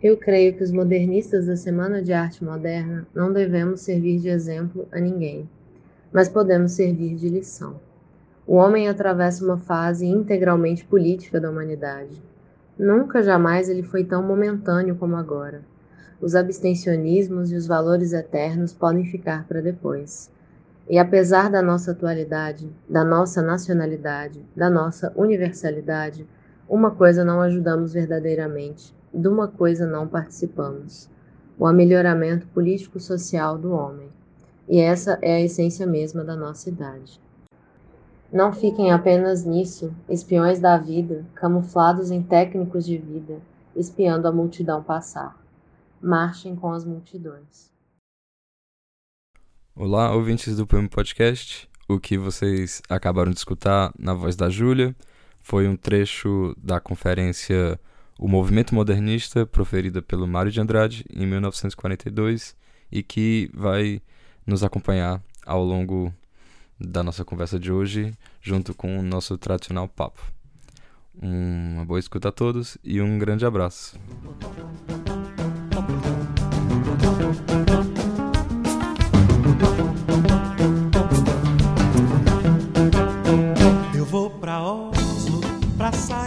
Eu creio que os modernistas da Semana de Arte Moderna não devemos servir de exemplo a ninguém, mas podemos servir de lição. O homem atravessa uma fase integralmente política da humanidade. Nunca jamais ele foi tão momentâneo como agora. Os abstencionismos e os valores eternos podem ficar para depois. E apesar da nossa atualidade, da nossa nacionalidade, da nossa universalidade, uma coisa não ajudamos verdadeiramente, de uma coisa não participamos: o amelhoramento político-social do homem. E essa é a essência mesma da nossa idade. Não fiquem apenas nisso, espiões da vida, camuflados em técnicos de vida, espiando a multidão passar. Marchem com as multidões. Olá, ouvintes do Poema Podcast. O que vocês acabaram de escutar na voz da Júlia foi um trecho da conferência O Movimento Modernista, proferida pelo Mário de Andrade em 1942 e que vai nos acompanhar ao longo da nossa conversa de hoje, junto com o nosso tradicional papo. Uma boa escuta a todos e um grande abraço.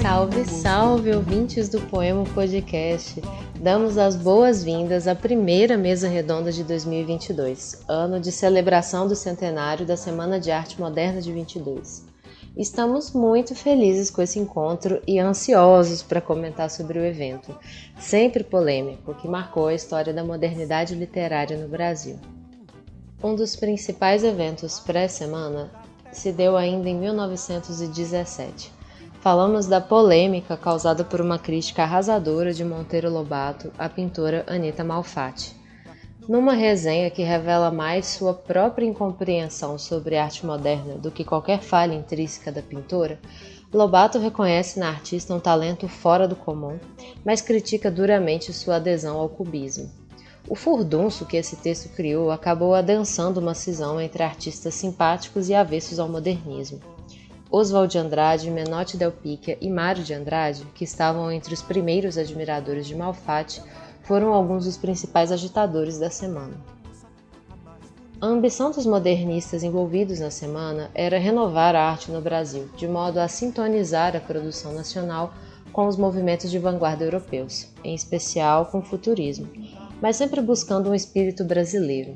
Salve, salve, ouvintes do Poema Podcast. Damos as boas-vindas à primeira mesa redonda de 2022, ano de celebração do centenário da Semana de Arte Moderna de 22. Estamos muito felizes com esse encontro e ansiosos para comentar sobre o evento, sempre polêmico, que marcou a história da modernidade literária no Brasil. Um dos principais eventos pré-semana se deu ainda em 1917 falamos da polêmica causada por uma crítica arrasadora de Monteiro Lobato à pintora Anita Malfatti. Numa resenha que revela mais sua própria incompreensão sobre arte moderna do que qualquer falha intrínseca da pintora, Lobato reconhece na artista um talento fora do comum, mas critica duramente sua adesão ao cubismo. O furdunço que esse texto criou acabou adensando uma cisão entre artistas simpáticos e avessos ao modernismo. Oswald de Andrade, Menotti Del Picchia e Mário de Andrade, que estavam entre os primeiros admiradores de Malfatti, foram alguns dos principais agitadores da semana. A ambição dos modernistas envolvidos na semana era renovar a arte no Brasil, de modo a sintonizar a produção nacional com os movimentos de vanguarda europeus, em especial com o futurismo, mas sempre buscando um espírito brasileiro.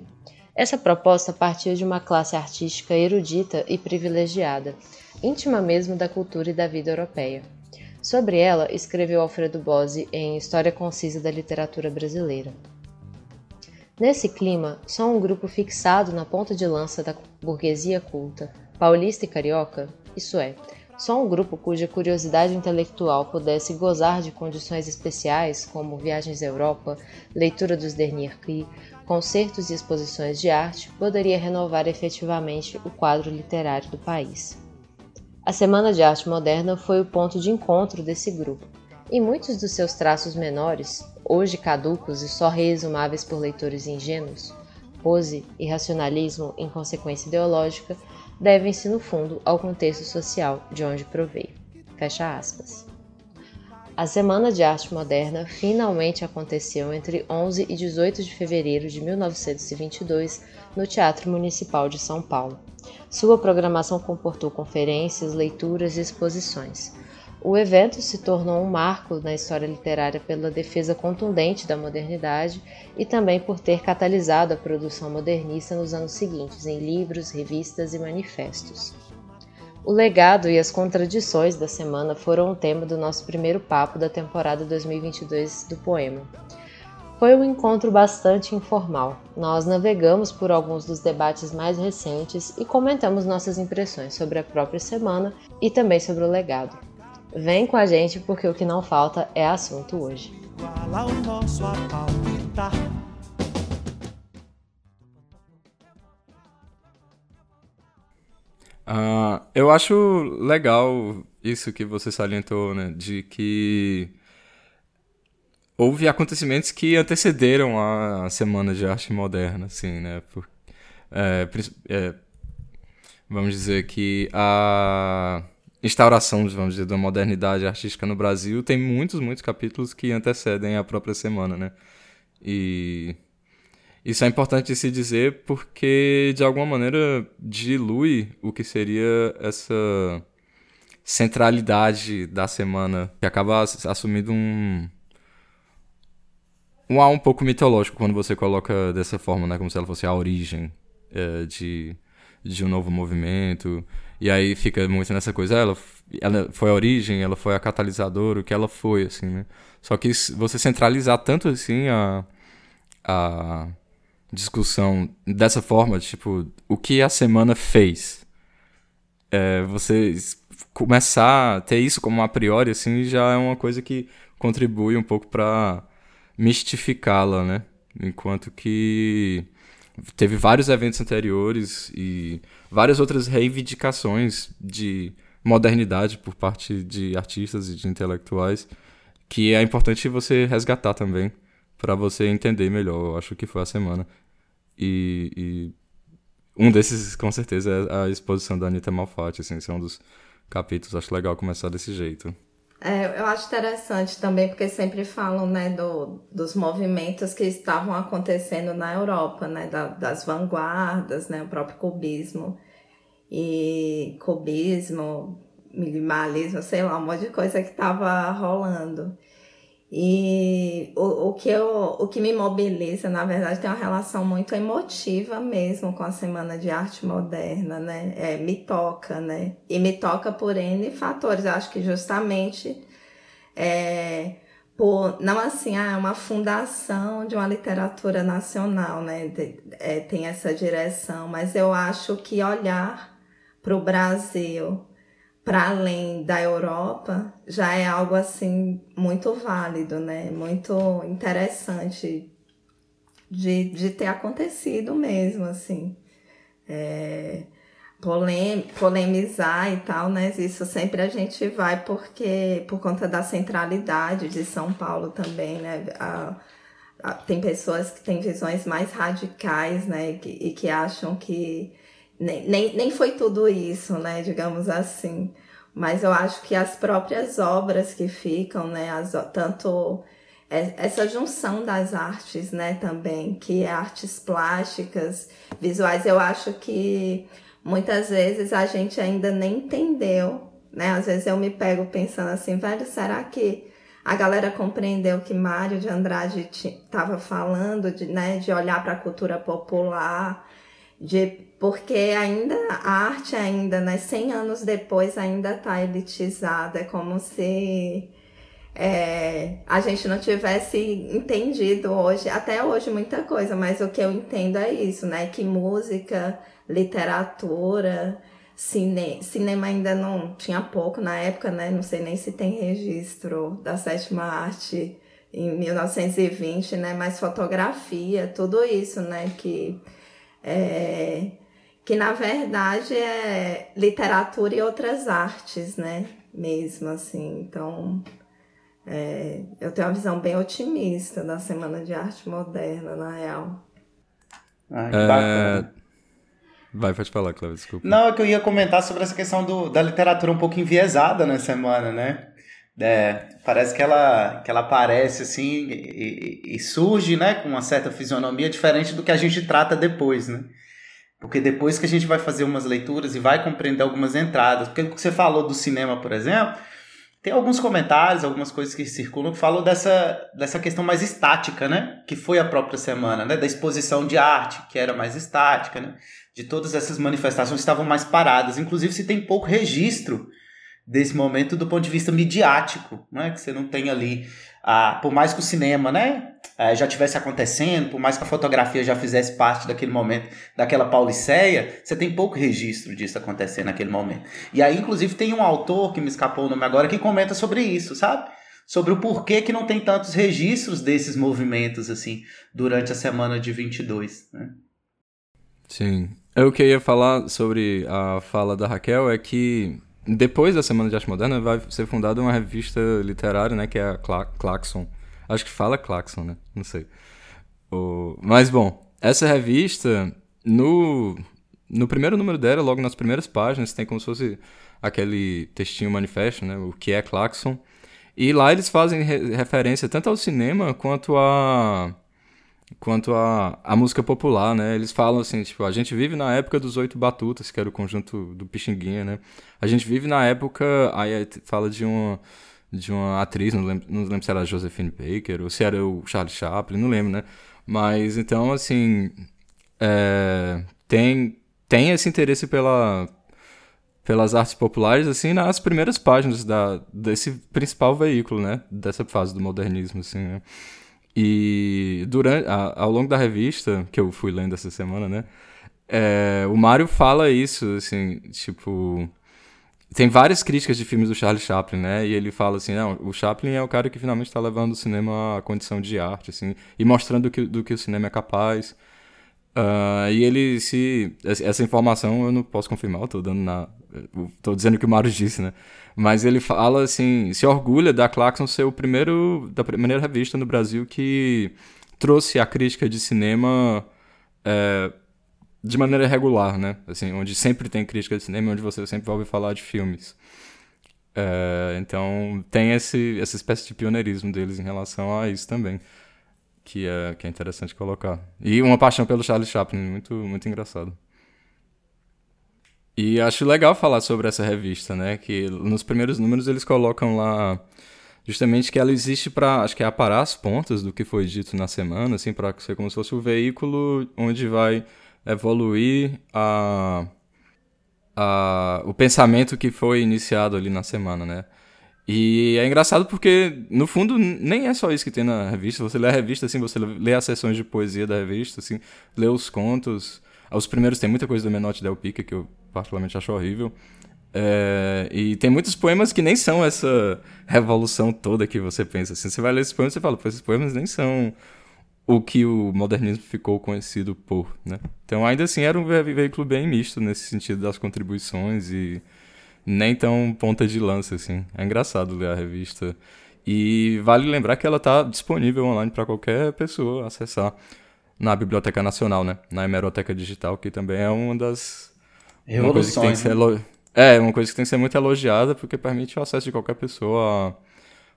Essa proposta partia de uma classe artística erudita e privilegiada, íntima mesmo da cultura e da vida europeia. Sobre ela, escreveu Alfredo Bose em História Concisa da Literatura Brasileira. Nesse clima, só um grupo fixado na ponta de lança da burguesia culta, paulista e carioca, isso é, só um grupo cuja curiosidade intelectual pudesse gozar de condições especiais, como viagens à Europa, leitura dos Dernier Cri, concertos e exposições de arte, poderia renovar efetivamente o quadro literário do país. A Semana de Arte Moderna foi o ponto de encontro desse grupo, e muitos dos seus traços menores, hoje caducos e só reexumáveis por leitores ingênuos, pose e racionalismo em consequência ideológica, devem-se no fundo ao contexto social de onde proveio. Fecha aspas. A Semana de Arte Moderna finalmente aconteceu entre 11 e 18 de fevereiro de 1922 no Teatro Municipal de São Paulo. Sua programação comportou conferências, leituras e exposições. O evento se tornou um marco na história literária pela defesa contundente da modernidade e também por ter catalisado a produção modernista nos anos seguintes em livros, revistas e manifestos. O legado e as contradições da semana foram o tema do nosso primeiro papo da temporada 2022 do poema. Foi um encontro bastante informal. Nós navegamos por alguns dos debates mais recentes e comentamos nossas impressões sobre a própria semana e também sobre o legado. Vem com a gente porque o que não falta é assunto hoje. Uh, eu acho legal isso que você salientou, né? De que houve acontecimentos que antecederam a Semana de Arte Moderna, assim, né? Por, é, é, vamos dizer que a instauração, vamos dizer, da modernidade artística no Brasil, tem muitos, muitos capítulos que antecedem a própria semana, né? E isso é importante se dizer porque, de alguma maneira, dilui o que seria essa centralidade da semana, que acaba assumindo um, um ar um pouco mitológico quando você coloca dessa forma, né? Como se ela fosse a origem é, de, de um novo movimento. E aí fica muito nessa coisa, ela, ela foi a origem, ela foi a catalisadora, o que ela foi, assim, né? Só que você centralizar tanto assim a, a discussão dessa forma, tipo, o que a semana fez. É, você começar a ter isso como a priori, assim, já é uma coisa que contribui um pouco para mistificá-la, né? Enquanto que teve vários eventos anteriores e várias outras reivindicações de modernidade por parte de artistas e de intelectuais que é importante você resgatar também para você entender melhor. Eu acho que foi a semana. E, e, um desses, com certeza, é a exposição da Anitta Malfatti. Assim, esse é um dos capítulos. Acho legal começar desse jeito. É, eu acho interessante também, porque sempre falam né, do, dos movimentos que estavam acontecendo na Europa, né, da, das vanguardas, né, o próprio cubismo. E cubismo, minimalismo, sei lá, um monte de coisa que estava rolando. E o, o, que eu, o que me mobiliza, na verdade, tem uma relação muito emotiva mesmo com a Semana de Arte Moderna, né? É, me toca, né? E me toca por N fatores. acho que justamente é, por, não assim, ah, é uma fundação de uma literatura nacional, né? De, é, tem essa direção, mas eu acho que olhar para o Brasil para além da Europa já é algo assim muito válido, né? Muito interessante de, de ter acontecido mesmo, assim. É, polem, polemizar e tal, né? Isso sempre a gente vai porque por conta da centralidade de São Paulo também, né? A, a, tem pessoas que têm visões mais radicais, né? E que, e que acham que nem, nem, nem foi tudo isso, né? Digamos assim. Mas eu acho que as próprias obras que ficam, né? As, tanto essa junção das artes, né? Também, que é artes plásticas, visuais, eu acho que muitas vezes a gente ainda nem entendeu, né? Às vezes eu me pego pensando assim, velho, será que a galera compreendeu que Mário de Andrade estava falando de, né, de olhar para a cultura popular, de porque ainda a arte ainda, né, 100 anos depois ainda está elitizada, é como se é, a gente não tivesse entendido hoje, até hoje muita coisa, mas o que eu entendo é isso, né, que música, literatura, cine, cinema ainda não tinha pouco na época, né, não sei nem se tem registro da sétima arte em 1920, né, mas fotografia, tudo isso, né, que é, que na verdade é literatura e outras artes, né? Mesmo assim. Então, é, eu tenho uma visão bem otimista da Semana de Arte Moderna, na real. Ah, que bacana. É... Vai, pode falar, Cláudio, desculpa. Não, é que eu ia comentar sobre essa questão do, da literatura um pouco enviesada na semana, né? É, parece que ela, que ela aparece assim e, e, e surge né, com uma certa fisionomia diferente do que a gente trata depois, né? Porque depois que a gente vai fazer umas leituras e vai compreender algumas entradas, porque você falou do cinema, por exemplo, tem alguns comentários, algumas coisas que circulam que falam dessa, dessa questão mais estática, né? Que foi a própria semana, né? Da exposição de arte, que era mais estática, né? De todas essas manifestações que estavam mais paradas. Inclusive, se tem pouco registro desse momento do ponto de vista midiático, né? Que você não tem ali, ah, por mais que o cinema, né? é, já tivesse acontecendo, por mais que a fotografia já fizesse parte daquele momento, daquela pauliceia, você tem pouco registro disso acontecendo naquele momento. E aí, inclusive, tem um autor, que me escapou o nome agora, que comenta sobre isso, sabe? Sobre o porquê que não tem tantos registros desses movimentos, assim, durante a semana de 22, né? Sim. Que eu ia falar sobre a fala da Raquel é que depois da Semana de Arte Moderna vai ser fundada uma revista literária, né, que é a Claxon, Acho que fala Claxon, né? Não sei. O... Mas, bom, essa revista, no, no primeiro número dela, logo nas primeiras páginas, tem como se fosse aquele textinho manifesto, né? O que é Claxon. E lá eles fazem re referência tanto ao cinema quanto a quanto a, a música popular, né? Eles falam assim, tipo, a gente vive na época dos oito batutas, que era o conjunto do Pixinguinha, né? A gente vive na época, aí fala de uma de uma atriz, não lembro, não lembro se era a Josephine Baker ou se era o Charlie Chaplin, não lembro, né? Mas então, assim, é, tem, tem esse interesse pela, pelas artes populares, assim, nas primeiras páginas da, desse principal veículo, né? Dessa fase do modernismo, assim, né? E durante, a, ao longo da revista, que eu fui lendo essa semana, né? É, o Mário fala isso, assim, tipo... Tem várias críticas de filmes do Charlie Chaplin, né? E ele fala assim, não, o Chaplin é o cara que finalmente está levando o cinema à condição de arte, assim, e mostrando que, do que o cinema é capaz. Uh, e ele se. Essa informação eu não posso confirmar, eu tô dando na. tô dizendo o que o Mário disse, né? Mas ele fala assim, se orgulha da Claxon ser o primeiro. da primeira revista no Brasil que trouxe a crítica de cinema é, de maneira regular, né? Assim, onde sempre tem crítica de cinema, onde você sempre vai ouvir falar de filmes. É, então tem esse, essa espécie de pioneirismo deles em relação a isso também que é, que é interessante colocar. E uma paixão pelo Charlie Chaplin, muito, muito engraçado. E acho legal falar sobre essa revista, né? Que nos primeiros números eles colocam lá justamente que ela existe para, acho que é aparar as pontas do que foi dito na semana, assim, para ser como se fosse o veículo onde vai evoluir a, a, o pensamento que foi iniciado ali na semana, né? E é engraçado porque, no fundo, nem é só isso que tem na revista. Você lê a revista, assim, você lê as sessões de poesia da revista, assim, lê os contos. Os primeiros tem muita coisa do Menotti Del Pica, que eu particularmente acho horrível. É, e tem muitos poemas que nem são essa revolução toda que você pensa. Assim, você vai ler esses poemas e fala, esses poemas nem são o que o modernismo ficou conhecido por, né? Então, ainda assim, era um veículo bem misto nesse sentido das contribuições e nem tão ponta de lança, assim. É engraçado ler a revista. E vale lembrar que ela está disponível online para qualquer pessoa acessar na Biblioteca Nacional, né? Na Hemeroteca Digital, que também é uma das. Uma coisa que tem que ser né? É, uma coisa que tem que ser muito elogiada, porque permite o acesso de qualquer pessoa a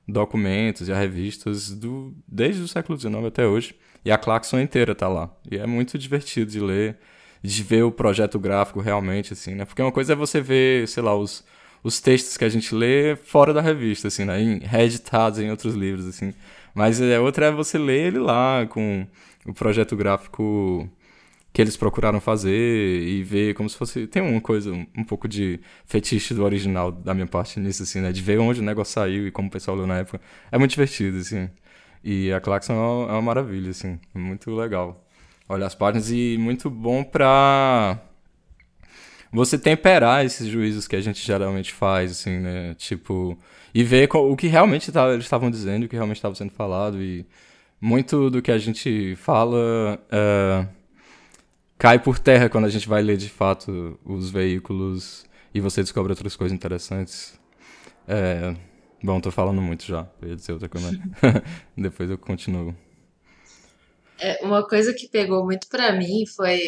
documentos e a revistas do... desde o século XIX até hoje. E a Claxon inteira tá lá. E é muito divertido de ler de ver o projeto gráfico realmente, assim, né? Porque uma coisa é você ver, sei lá, os, os textos que a gente lê fora da revista, assim, né? Em reeditados em outros livros, assim. Mas é, outra é você ler ele lá com o projeto gráfico que eles procuraram fazer e ver como se fosse. Tem uma coisa, um, pouco de fetiche do original da minha parte nisso, assim, né? De ver onde o negócio saiu e como o pessoal leu na época. É muito divertido, assim. E a Claxon é uma, é uma maravilha, assim. Muito legal olhar as páginas e muito bom pra você temperar esses juízos que a gente geralmente faz, assim, né? Tipo, e ver o que realmente tá, eles estavam dizendo, o que realmente estava sendo falado. E muito do que a gente fala uh, cai por terra quando a gente vai ler de fato os veículos e você descobre outras coisas interessantes. É, bom, tô falando muito já, eu ia dizer outra coisa, depois eu continuo. É, uma coisa que pegou muito para mim foi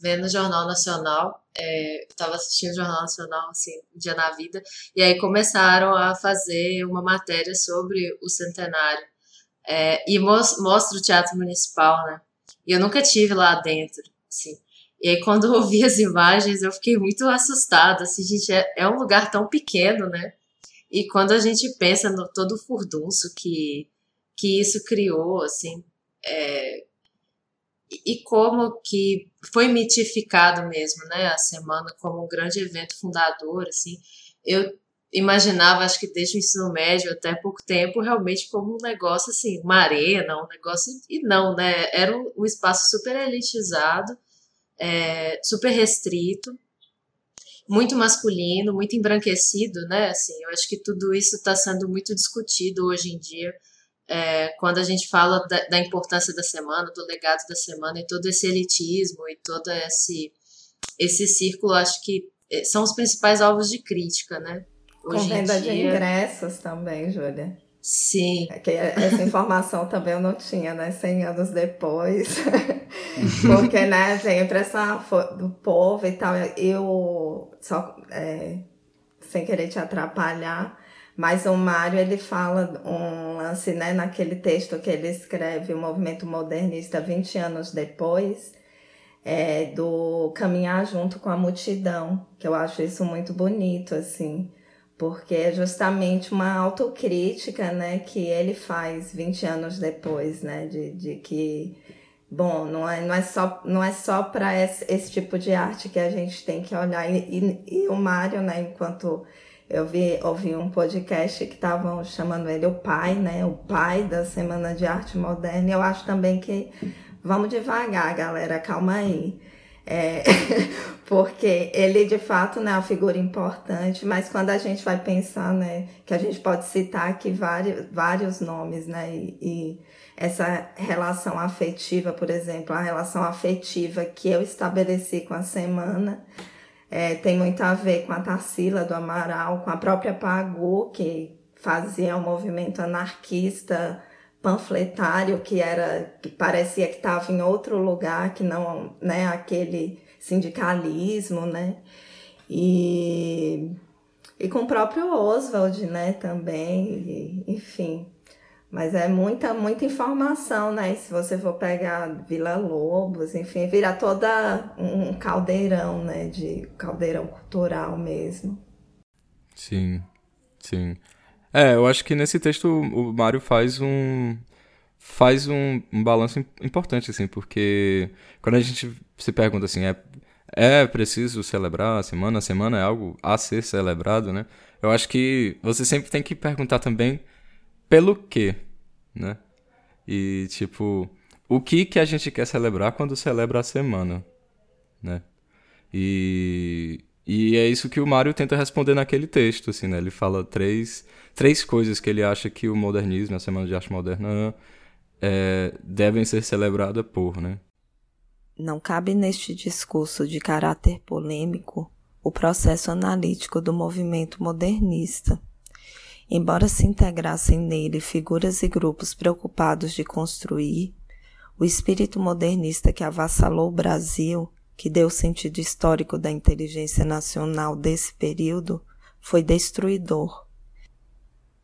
vendo o Jornal Nacional. É, eu estava assistindo o Jornal Nacional, assim, dia na vida, e aí começaram a fazer uma matéria sobre o centenário. É, e mostra o Teatro Municipal, né? E eu nunca tive lá dentro, assim. E aí, quando eu vi as imagens, eu fiquei muito assustada, assim, gente, é, é um lugar tão pequeno, né? E quando a gente pensa no todo o furdunço que, que isso criou, assim, é, e como que foi mitificado mesmo, né, a semana como um grande evento fundador, assim, eu imaginava, acho que desde o ensino médio até pouco tempo, realmente como um negócio assim, uma arena, um negócio, e não, né, era um, espaço super elitizado, é, super restrito, muito masculino, muito embranquecido, né, assim, eu acho que tudo isso está sendo muito discutido hoje em dia, é, quando a gente fala da, da, importância da semana, do legado da semana e todo esse elitismo e todo esse, esse círculo, acho que é, são os principais alvos de crítica, né? Hoje Com venda dia... de ingressos também, Júlia. Sim. É que essa informação também eu não tinha, né? 100 anos depois. Porque, né, assim, a impressão do povo e tal, eu só é, sem querer te atrapalhar, mas o Mário ele fala um lance, né, naquele texto que ele escreve, o movimento modernista 20 anos depois, é, do caminhar junto com a multidão, que eu acho isso muito bonito, assim, porque é justamente uma autocrítica, né, que ele faz 20 anos depois, né, de, de que bom, não é, não é só, não é só para esse, esse, tipo de arte que a gente tem que olhar. E, e, e o Mário, né, enquanto eu vi, ouvi um podcast que estavam chamando ele o pai, né, o pai da Semana de Arte Moderna, eu acho também que vamos devagar, galera, calma aí. É, porque ele de fato né, é uma figura importante, mas quando a gente vai pensar, né, que a gente pode citar aqui vários, vários nomes, né, e, e essa relação afetiva, por exemplo, a relação afetiva que eu estabeleci com a semana, é, tem muito a ver com a Tarsila do Amaral, com a própria Pagu, que fazia um movimento anarquista panfletário que era que parecia que estava em outro lugar que não né aquele sindicalismo né e e com o próprio Oswald né também e, enfim mas é muita, muita informação, né? Se você for pegar Vila Lobos, enfim, vira toda um caldeirão, né? De caldeirão cultural mesmo. Sim, sim. É, eu acho que nesse texto o Mário faz um faz um, um balanço importante, assim, porque quando a gente se pergunta assim, é, é preciso celebrar a semana, a semana é algo a ser celebrado, né? Eu acho que você sempre tem que perguntar também pelo quê, né? E, tipo, o que que a gente quer celebrar quando celebra a semana, né? E, e é isso que o Mário tenta responder naquele texto, assim, né? Ele fala três, três coisas que ele acha que o modernismo, a Semana de Arte Moderna, é, devem ser celebradas por, né? Não cabe neste discurso de caráter polêmico o processo analítico do movimento modernista Embora se integrassem nele figuras e grupos preocupados de construir, o espírito modernista que avassalou o Brasil, que deu o sentido histórico da inteligência nacional desse período, foi destruidor.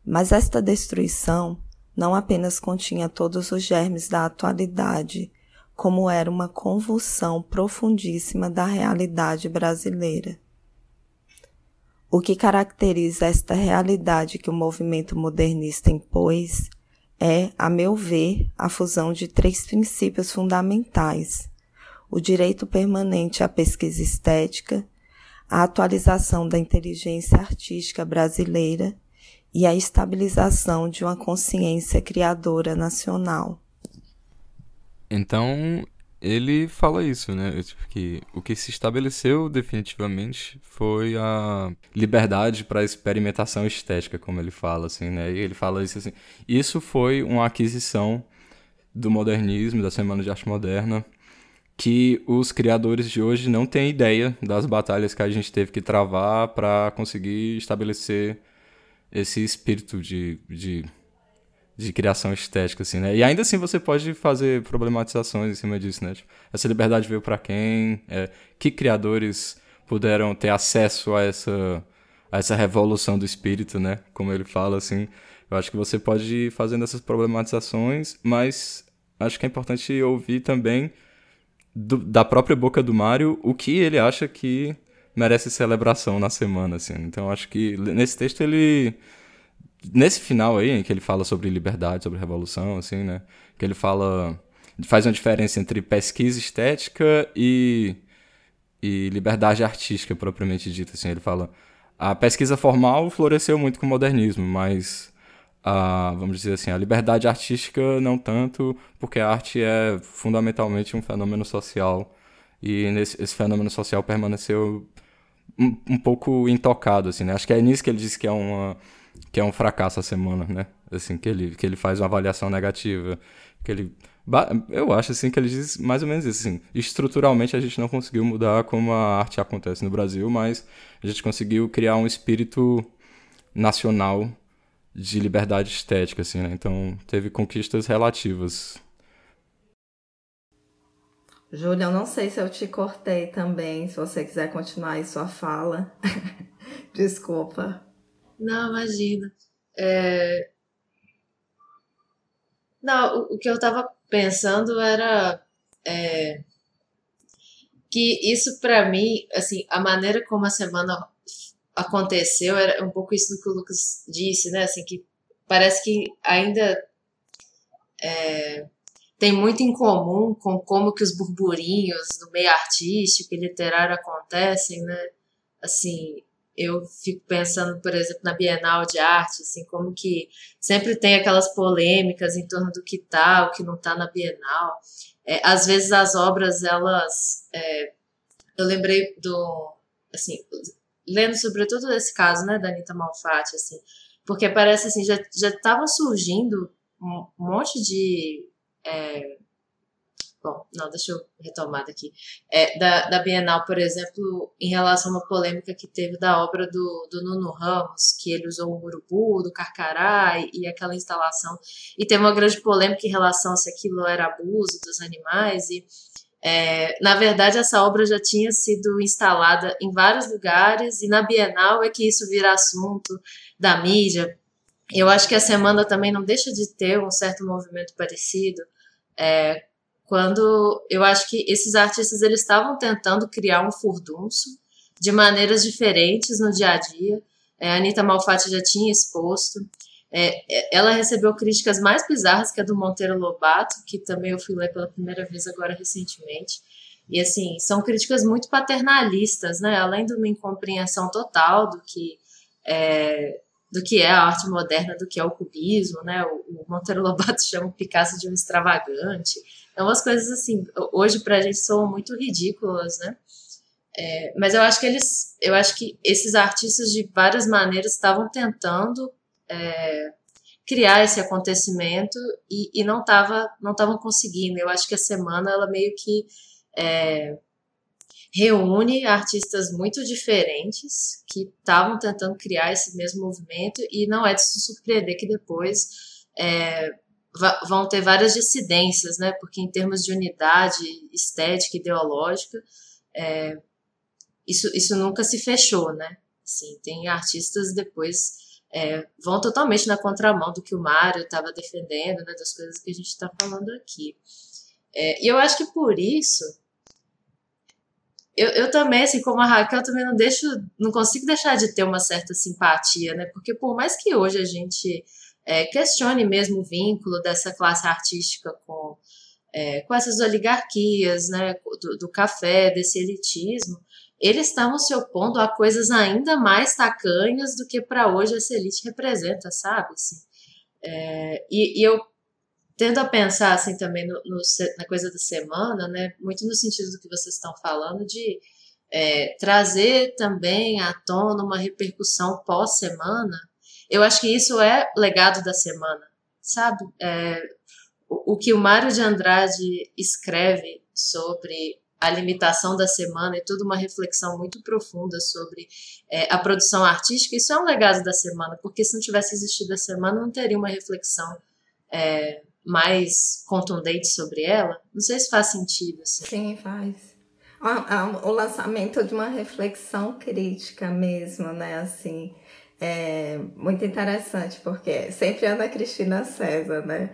Mas esta destruição não apenas continha todos os germes da atualidade, como era uma convulsão profundíssima da realidade brasileira. O que caracteriza esta realidade que o movimento modernista impôs é, a meu ver, a fusão de três princípios fundamentais: o direito permanente à pesquisa estética, a atualização da inteligência artística brasileira e a estabilização de uma consciência criadora nacional. Então, ele fala isso, né? Tipo, que o que se estabeleceu definitivamente foi a liberdade para experimentação estética, como ele fala, assim, né? E ele fala isso assim. Isso foi uma aquisição do modernismo, da Semana de Arte Moderna, que os criadores de hoje não têm ideia das batalhas que a gente teve que travar para conseguir estabelecer esse espírito de, de de criação estética, assim, né? E ainda assim você pode fazer problematizações em cima disso, né? Tipo, essa liberdade veio para quem? É, que criadores puderam ter acesso a essa, a essa revolução do espírito, né? Como ele fala, assim. Eu acho que você pode ir fazendo essas problematizações, mas acho que é importante ouvir também do, da própria boca do Mário o que ele acha que merece celebração na semana, assim. Então acho que nesse texto ele nesse final aí, em que ele fala sobre liberdade, sobre revolução, assim, né? Que ele fala. faz uma diferença entre pesquisa estética e, e liberdade artística, propriamente dita, assim. Ele fala. A pesquisa formal floresceu muito com o modernismo, mas a, vamos dizer assim, a liberdade artística não tanto, porque a arte é fundamentalmente um fenômeno social e nesse, esse fenômeno social permaneceu um, um pouco intocado, assim, né? Acho que é nisso que ele diz que é uma que é um fracasso a semana, né? Assim, que ele, que ele faz uma avaliação negativa, que ele... Eu acho, assim, que ele diz mais ou menos isso, assim, estruturalmente a gente não conseguiu mudar como a arte acontece no Brasil, mas a gente conseguiu criar um espírito nacional de liberdade estética, assim, né? Então, teve conquistas relativas. Júlia, eu não sei se eu te cortei também, se você quiser continuar aí sua fala. Desculpa. Não, imagina. É... Não, o, que eu tava pensando era é... que isso para mim, assim, a maneira como a semana aconteceu era um pouco isso que o Lucas disse, né? Assim, que parece que ainda é, tem muito em comum com como que os burburinhos no meio artístico e literário acontecem, né? Assim, eu fico pensando, por exemplo, na Bienal de Arte, assim, como que sempre tem aquelas polêmicas em torno do que tá, o que não tá na Bienal. É, às vezes as obras, elas... É, eu lembrei do... Assim, lendo sobretudo esse caso, né, da Anitta Malfatti, assim, porque parece assim, já estava surgindo um monte de. É, bom, não, deixa eu retomar daqui. É, da, da Bienal, por exemplo, em relação a uma polêmica que teve da obra do, do Nuno Ramos, que ele usou o urubu, do carcará e, e aquela instalação. E teve uma grande polêmica em relação a se aquilo era abuso dos animais. E é, na verdade, essa obra já tinha sido instalada em vários lugares, e na Bienal é que isso vira assunto da mídia. Eu acho que a semana também não deixa de ter um certo movimento parecido, é, quando eu acho que esses artistas eles estavam tentando criar um furdunço de maneiras diferentes no dia a dia. É, a Anitta Malfatti já tinha exposto. É, é, ela recebeu críticas mais bizarras que a do Monteiro Lobato, que também eu fui ler pela primeira vez agora recentemente. E assim, são críticas muito paternalistas, né? Além de uma incompreensão total do que é, do que é a arte moderna, do que é o cubismo, né? O, o Monteiro Lobato chama o Picasso de um extravagante. Então, umas coisas assim, hoje para a gente são muito ridículas, né? É, mas eu acho que eles, eu acho que esses artistas de várias maneiras estavam tentando é, criar esse acontecimento e, e não tava, não estavam conseguindo. Eu acho que a semana ela meio que é, reúne artistas muito diferentes que estavam tentando criar esse mesmo movimento e não é de se surpreender que depois é, vão ter várias dissidências, né? Porque em termos de unidade estética, ideológica, é, isso, isso nunca se fechou, né? Assim, tem artistas depois é, vão totalmente na contramão do que o Mário estava defendendo, né, das coisas que a gente está falando aqui. É, e eu acho que por isso, eu, eu também, assim como a Raquel, também não deixo, não consigo deixar de ter uma certa simpatia, né, porque por mais que hoje a gente é, questione mesmo o vínculo dessa classe artística com, é, com essas oligarquias, né, do, do café, desse elitismo, eles estavam se opondo a coisas ainda mais tacanhas do que para hoje essa elite representa, sabe? Assim, é, e, e, eu tendo a pensar assim também no, no, na coisa da semana, né? Muito no sentido do que vocês estão falando de é, trazer também à tona uma repercussão pós-semana. Eu acho que isso é legado da semana, sabe? É, o, o que o Mário de Andrade escreve sobre a limitação da semana e toda uma reflexão muito profunda sobre é, a produção artística. Isso é um legado da semana, porque se não tivesse existido a semana, não teria uma reflexão é, mais contundente sobre ela. Não sei se faz sentido. Assim. Sim, faz. O lançamento de uma reflexão crítica mesmo, né? Assim, é muito interessante, porque sempre Ana Cristina César, né?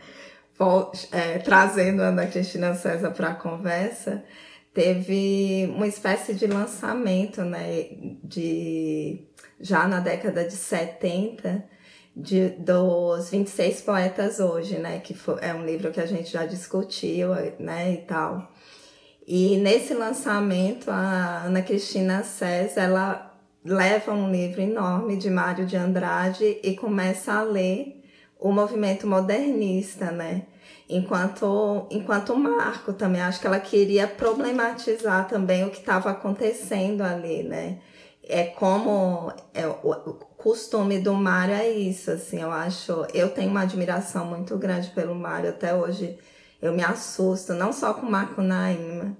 É, trazendo Ana Cristina César para a conversa, teve uma espécie de lançamento, né, de já na década de 70, de, dos 26 poetas hoje, né, que foi, é um livro que a gente já discutiu, né, e tal. E nesse lançamento, a Ana Cristina César, ela leva um livro enorme de Mário de Andrade e começa a ler o movimento modernista, né? Enquanto, enquanto marco também. Acho que ela queria problematizar também o que estava acontecendo ali, né? É como é, o costume do Mário é isso, assim, eu acho, eu tenho uma admiração muito grande pelo Mário, até hoje eu me assusto, não só com Macunaíma,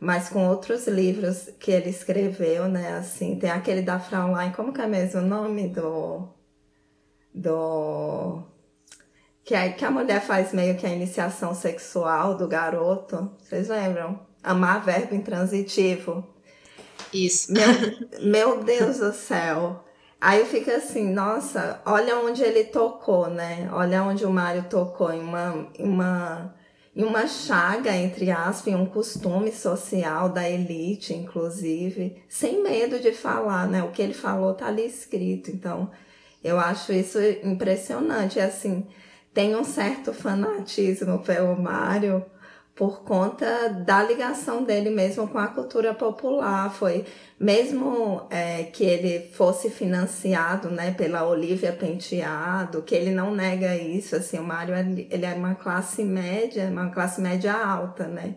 mas com outros livros que ele escreveu, né, assim, tem aquele da Fraulein, como que é mesmo o nome do, do que, a, que a mulher faz meio que a iniciação sexual do garoto. Vocês lembram? amar verbo intransitivo. Isso. Meu, meu Deus do céu. Aí eu fico assim, nossa, olha onde ele tocou, né? Olha onde o Mário tocou em uma, em uma, em uma chaga, entre aspas, em um costume social da elite, inclusive, sem medo de falar, né? O que ele falou tá ali escrito. Então, eu acho isso impressionante. Assim, tem um certo fanatismo pelo Mário por conta da ligação dele mesmo com a cultura popular. Foi mesmo é, que ele fosse financiado né, pela Olivia Penteado, que ele não nega isso, assim, o Mário ele é uma classe média, uma classe média alta, né?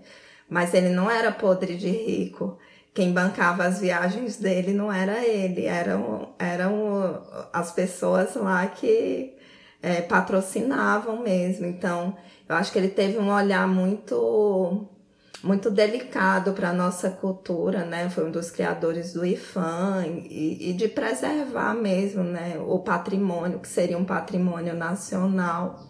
Mas ele não era podre de rico. Quem bancava as viagens dele não era ele, eram, eram as pessoas lá que é, patrocinavam mesmo. Então, eu acho que ele teve um olhar muito muito delicado para a nossa cultura, né? Foi um dos criadores do IFAM e, e, de preservar mesmo, né? O patrimônio, que seria um patrimônio nacional,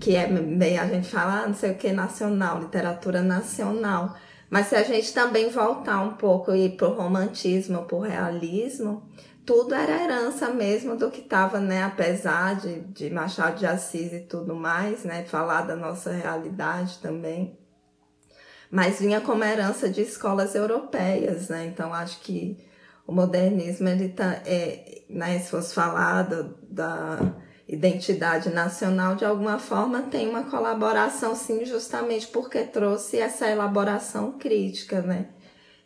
que é bem, a gente fala, ah, não sei o que, nacional, literatura nacional. Mas se a gente também voltar um pouco e para o romantismo, para o realismo, tudo era herança mesmo do que estava, né? Apesar de, de Machado de Assis e tudo mais, né? Falar da nossa realidade também. Mas vinha como herança de escolas europeias, né? Então acho que o modernismo, ele tá, é, né? Se fosse falado da identidade nacional, de alguma forma tem uma colaboração, sim, justamente porque trouxe essa elaboração crítica, né?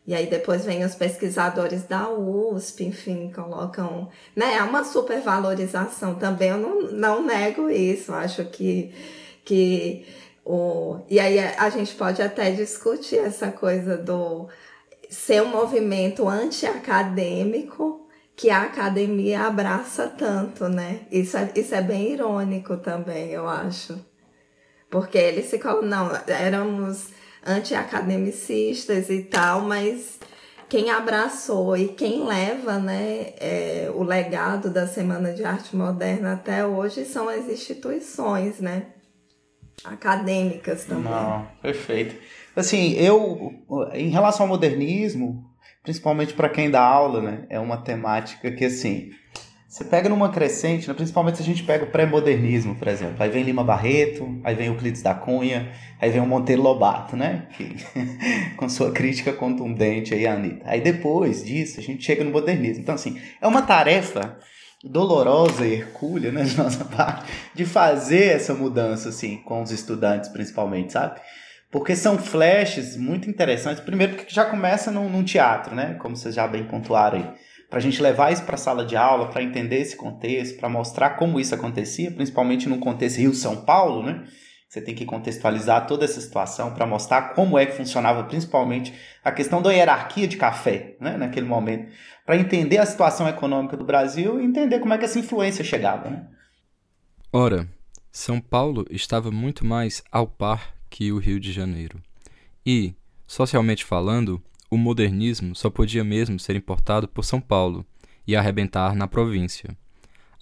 E aí depois vem os pesquisadores da USP, enfim, colocam, né, é uma supervalorização também, eu não, não nego isso, acho que, que o, e aí a gente pode até discutir essa coisa do ser um movimento anti-acadêmico que a academia abraça tanto, né? Isso é, isso é bem irônico também, eu acho. Porque eles se não, éramos anti-academicistas e tal, mas quem abraçou e quem leva né, é, o legado da Semana de Arte Moderna até hoje são as instituições, né? Acadêmicas também. Não, perfeito. Assim, eu, em relação ao modernismo, principalmente para quem dá aula, né, é uma temática que, assim, você pega numa crescente, né? principalmente se a gente pega o pré-modernismo, por exemplo. Aí vem Lima Barreto, aí vem Euclides da Cunha, aí vem o Monteiro Lobato, né? Que, com sua crítica contundente aí, Anitta. Aí depois disso, a gente chega no modernismo. Então, assim, é uma tarefa dolorosa e hercúlea, né, de nossa parte, de fazer essa mudança, assim, com os estudantes, principalmente, sabe? Porque são flashes muito interessantes. Primeiro, porque já começa num, num teatro, né? Como vocês já bem pontuaram aí para a gente levar isso para a sala de aula, para entender esse contexto, para mostrar como isso acontecia, principalmente no contexto Rio-São Paulo, né? Você tem que contextualizar toda essa situação para mostrar como é que funcionava, principalmente a questão da hierarquia de café, né, naquele momento, para entender a situação econômica do Brasil e entender como é que essa influência chegava. Né? Ora, São Paulo estava muito mais ao par que o Rio de Janeiro. E, socialmente falando, o modernismo só podia mesmo ser importado por São Paulo e arrebentar na província.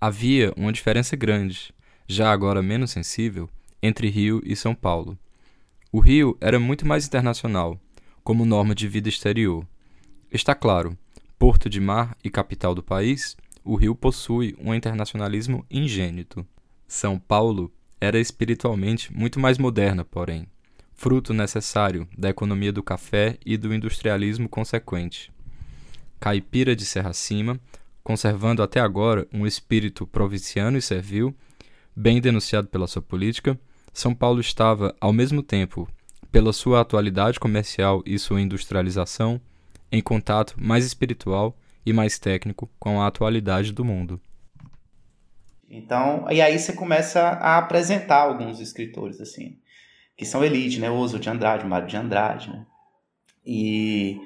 Havia uma diferença grande, já agora menos sensível, entre Rio e São Paulo. O Rio era muito mais internacional, como norma de vida exterior. Está claro, porto de mar e capital do país, o Rio possui um internacionalismo ingênito. São Paulo era espiritualmente muito mais moderna, porém fruto necessário da economia do café e do industrialismo consequente. Caipira de Serra Cima, conservando até agora um espírito provinciano e servil, bem denunciado pela sua política, São Paulo estava, ao mesmo tempo, pela sua atualidade comercial e sua industrialização, em contato mais espiritual e mais técnico com a atualidade do mundo. Então, e aí você começa a apresentar alguns escritores assim que são elite, né? Oso de Andrade, Mário de Andrade, né? E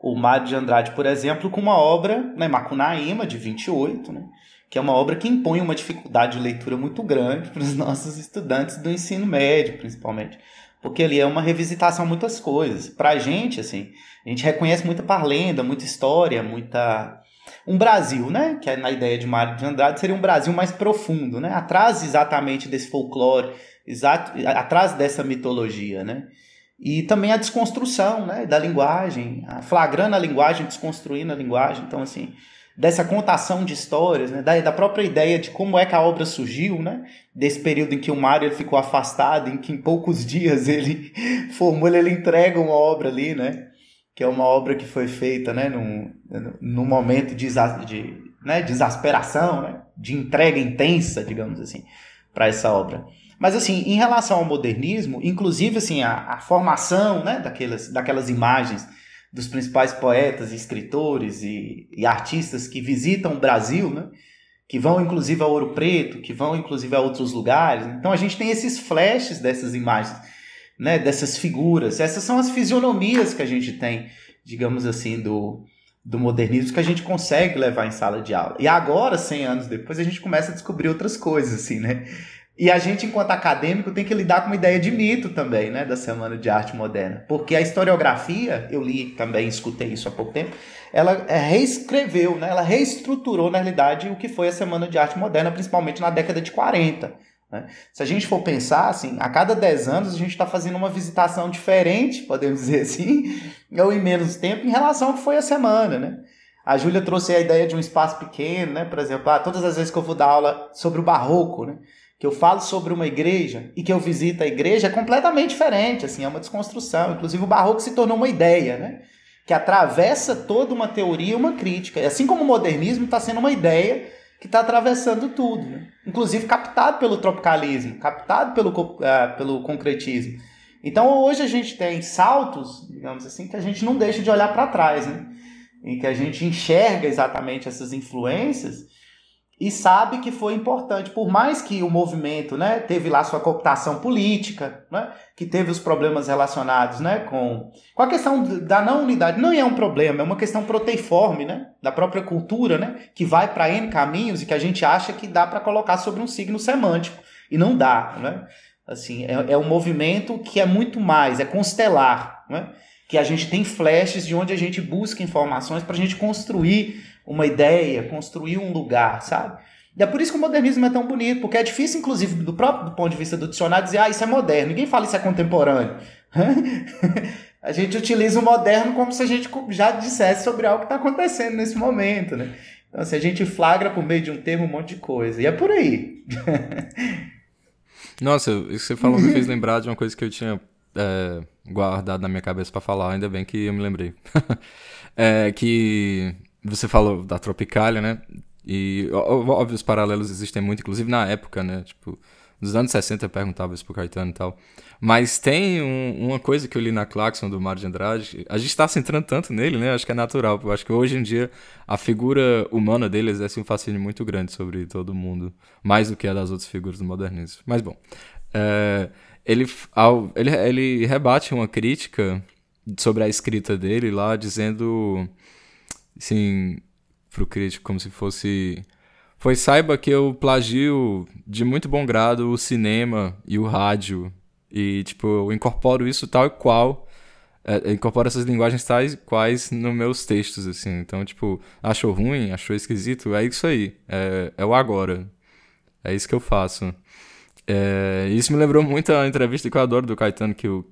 o Mário de Andrade, por exemplo, com uma obra, né, Macunaíma, de 28, né? Que é uma obra que impõe uma dificuldade de leitura muito grande para os nossos estudantes do ensino médio, principalmente. Porque ali é uma revisitação de muitas coisas. Para a gente, assim, a gente reconhece muita parlenda, muita história, muita um Brasil, né? Que é na ideia de Mário de Andrade seria um Brasil mais profundo, né? Atrás exatamente desse folclore, exato, atrás dessa mitologia, né? e também a desconstrução né, da linguagem, flagrando a linguagem, desconstruindo a linguagem. Então, assim, dessa contação de histórias, né, da, da própria ideia de como é que a obra surgiu, né, desse período em que o Mário ficou afastado, em que em poucos dias ele formou, ele entrega uma obra ali, né, que é uma obra que foi feita né, num, num momento de, de né, de exasperação, né, de entrega intensa, digamos assim, para essa obra. Mas, assim, em relação ao modernismo, inclusive, assim, a, a formação né, daquelas, daquelas imagens dos principais poetas, escritores e, e, artistas que visitam o Brasil, né, que vão, inclusive, a Ouro Preto, que vão, inclusive, a outros lugares. Então, a gente tem esses flashes dessas imagens, né, dessas figuras. Essas são as fisionomias que a gente tem, digamos assim, do, do modernismo que a gente consegue levar em sala de aula. E agora, 100 anos depois, a gente começa a descobrir outras coisas, assim, né? E a gente, enquanto acadêmico, tem que lidar com uma ideia de mito também, né, da Semana de Arte Moderna. Porque a historiografia, eu li também, escutei isso há pouco tempo, ela é, reescreveu, né, ela reestruturou, na realidade, o que foi a Semana de Arte Moderna, principalmente na década de 40. Né? Se a gente for pensar, assim, a cada 10 anos a gente está fazendo uma visitação diferente, podemos dizer assim, ou em menos tempo, em relação ao que foi a semana, né? A Júlia trouxe a ideia de um espaço pequeno, né? Por exemplo, ah, todas as vezes que eu vou dar aula sobre o barroco, né? Que eu falo sobre uma igreja e que eu visito a igreja é completamente diferente, assim, é uma desconstrução. Inclusive o barroco se tornou uma ideia, né? Que atravessa toda uma teoria e uma crítica. Assim como o modernismo está sendo uma ideia que está atravessando tudo, né? inclusive captado pelo tropicalismo, captado pelo, uh, pelo concretismo. Então hoje a gente tem saltos, digamos assim, que a gente não deixa de olhar para trás, né? em que a gente enxerga exatamente essas influências e sabe que foi importante, por mais que o movimento né, teve lá sua cooptação política, né, que teve os problemas relacionados né, com, com a questão da não unidade. Não é um problema, é uma questão proteiforme né, da própria cultura, né, que vai para N caminhos e que a gente acha que dá para colocar sobre um signo semântico. E não dá. Né? Assim, é, é um movimento que é muito mais, é constelar. Né? Que a gente tem flashes de onde a gente busca informações para a gente construir uma ideia, construir um lugar, sabe? E é por isso que o modernismo é tão bonito, porque é difícil, inclusive, do próprio do ponto de vista do dicionário, dizer, ah, isso é moderno. Ninguém fala isso é contemporâneo. a gente utiliza o moderno como se a gente já dissesse sobre algo que está acontecendo nesse momento, né? Então, assim, a gente flagra por meio de um termo um monte de coisa. E é por aí. Nossa, isso que você falou me fez lembrar de uma coisa que eu tinha é, guardado na minha cabeça para falar, ainda bem que eu me lembrei. é, que você falou da Tropicália, né? E óbvio, os paralelos existem muito, inclusive na época, né? Tipo, nos anos 60 eu perguntava isso pro Caetano e tal. Mas tem um, uma coisa que eu li na Claxon do Mário de Andrade. A gente está centrando tanto nele, né? Acho que é natural. Eu acho que hoje em dia a figura humana dele exerce um fascínio muito grande sobre todo mundo. Mais do que a das outras figuras do modernismo. Mas bom. É, ele, ao, ele, ele rebate uma crítica sobre a escrita dele lá, dizendo assim, pro crítico, como se fosse. Foi saiba que eu plagio de muito bom grado o cinema e o rádio. E, tipo, eu incorporo isso tal e qual. É, incorporo essas linguagens tais quais nos meus textos, assim. Então, tipo, achou ruim, achou esquisito, é isso aí. É, é o agora. É isso que eu faço. É, isso me lembrou muito a entrevista que eu adoro do Caetano, que o,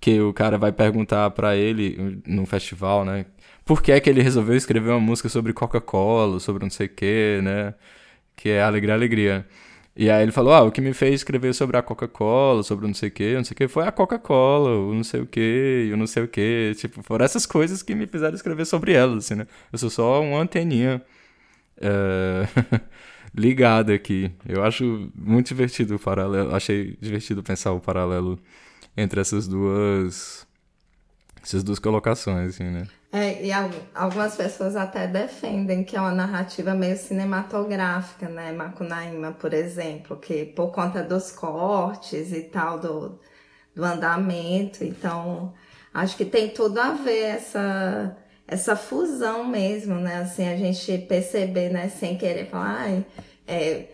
que o cara vai perguntar para ele num festival, né? por que é que ele resolveu escrever uma música sobre Coca-Cola, sobre não sei o que, né? Que é Alegria, Alegria. E aí ele falou, ah, o que me fez escrever sobre a Coca-Cola, sobre não sei o que, não sei o que, foi a Coca-Cola, o não sei o que, o não sei o que. Tipo, foram essas coisas que me fizeram escrever sobre elas, assim, né? Eu sou só uma anteninha é... ligada aqui. Eu acho muito divertido o paralelo, achei divertido pensar o paralelo entre essas duas essas duas colocações, assim, né? É, e algumas pessoas até defendem que é uma narrativa meio cinematográfica, né? Macunaíma, por exemplo, que por conta dos cortes e tal, do, do andamento, então acho que tem tudo a ver essa, essa fusão mesmo, né? Assim, a gente perceber, né, sem querer falar, ai, é,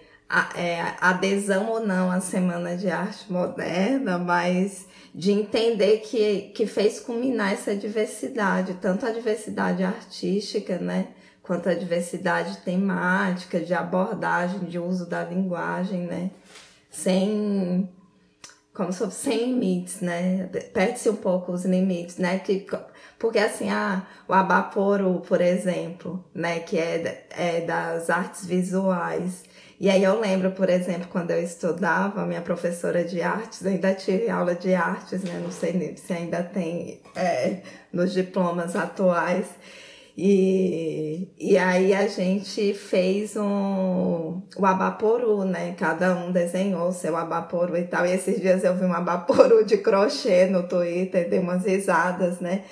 é, adesão ou não à Semana de Arte Moderna, mas de entender que, que fez culminar essa diversidade, tanto a diversidade artística, né, quanto a diversidade temática, de abordagem, de uso da linguagem, né, sem como se fosse sem limites, né? Perde-se um pouco os limites, né? Que, porque assim, ah, o Abaporu, por exemplo, né? Que é, é das artes visuais. E aí eu lembro, por exemplo, quando eu estudava, minha professora de artes, ainda tive aula de artes, né? Não sei se ainda tem é, nos diplomas atuais. E, e aí a gente fez um, o abaporu, né? Cada um desenhou o seu abaporu e tal. E esses dias eu vi um abaporu de crochê no Twitter, dei umas risadas, né?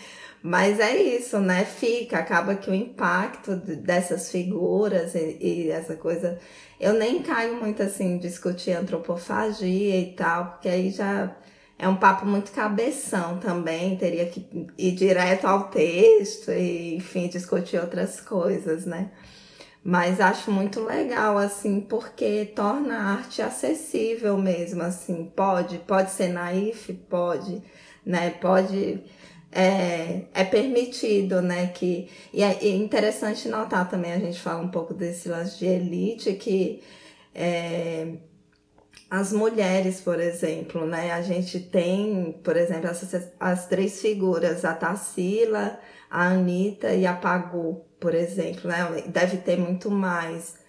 Mas é isso, né? Fica, acaba que o impacto dessas figuras e, e essa coisa. Eu nem caio muito assim discutir antropofagia e tal, porque aí já é um papo muito cabeção também, teria que ir direto ao texto e, enfim, discutir outras coisas, né? Mas acho muito legal, assim, porque torna a arte acessível mesmo, assim, pode, pode ser naif, pode, né? Pode, é, é permitido, né? Que, e é interessante notar também, a gente fala um pouco desse lance de elite, que é, as mulheres, por exemplo, né? A gente tem, por exemplo, essas, as três figuras, a Tarsila, a Anitta e a Pagu, por exemplo, né? Deve ter muito mais.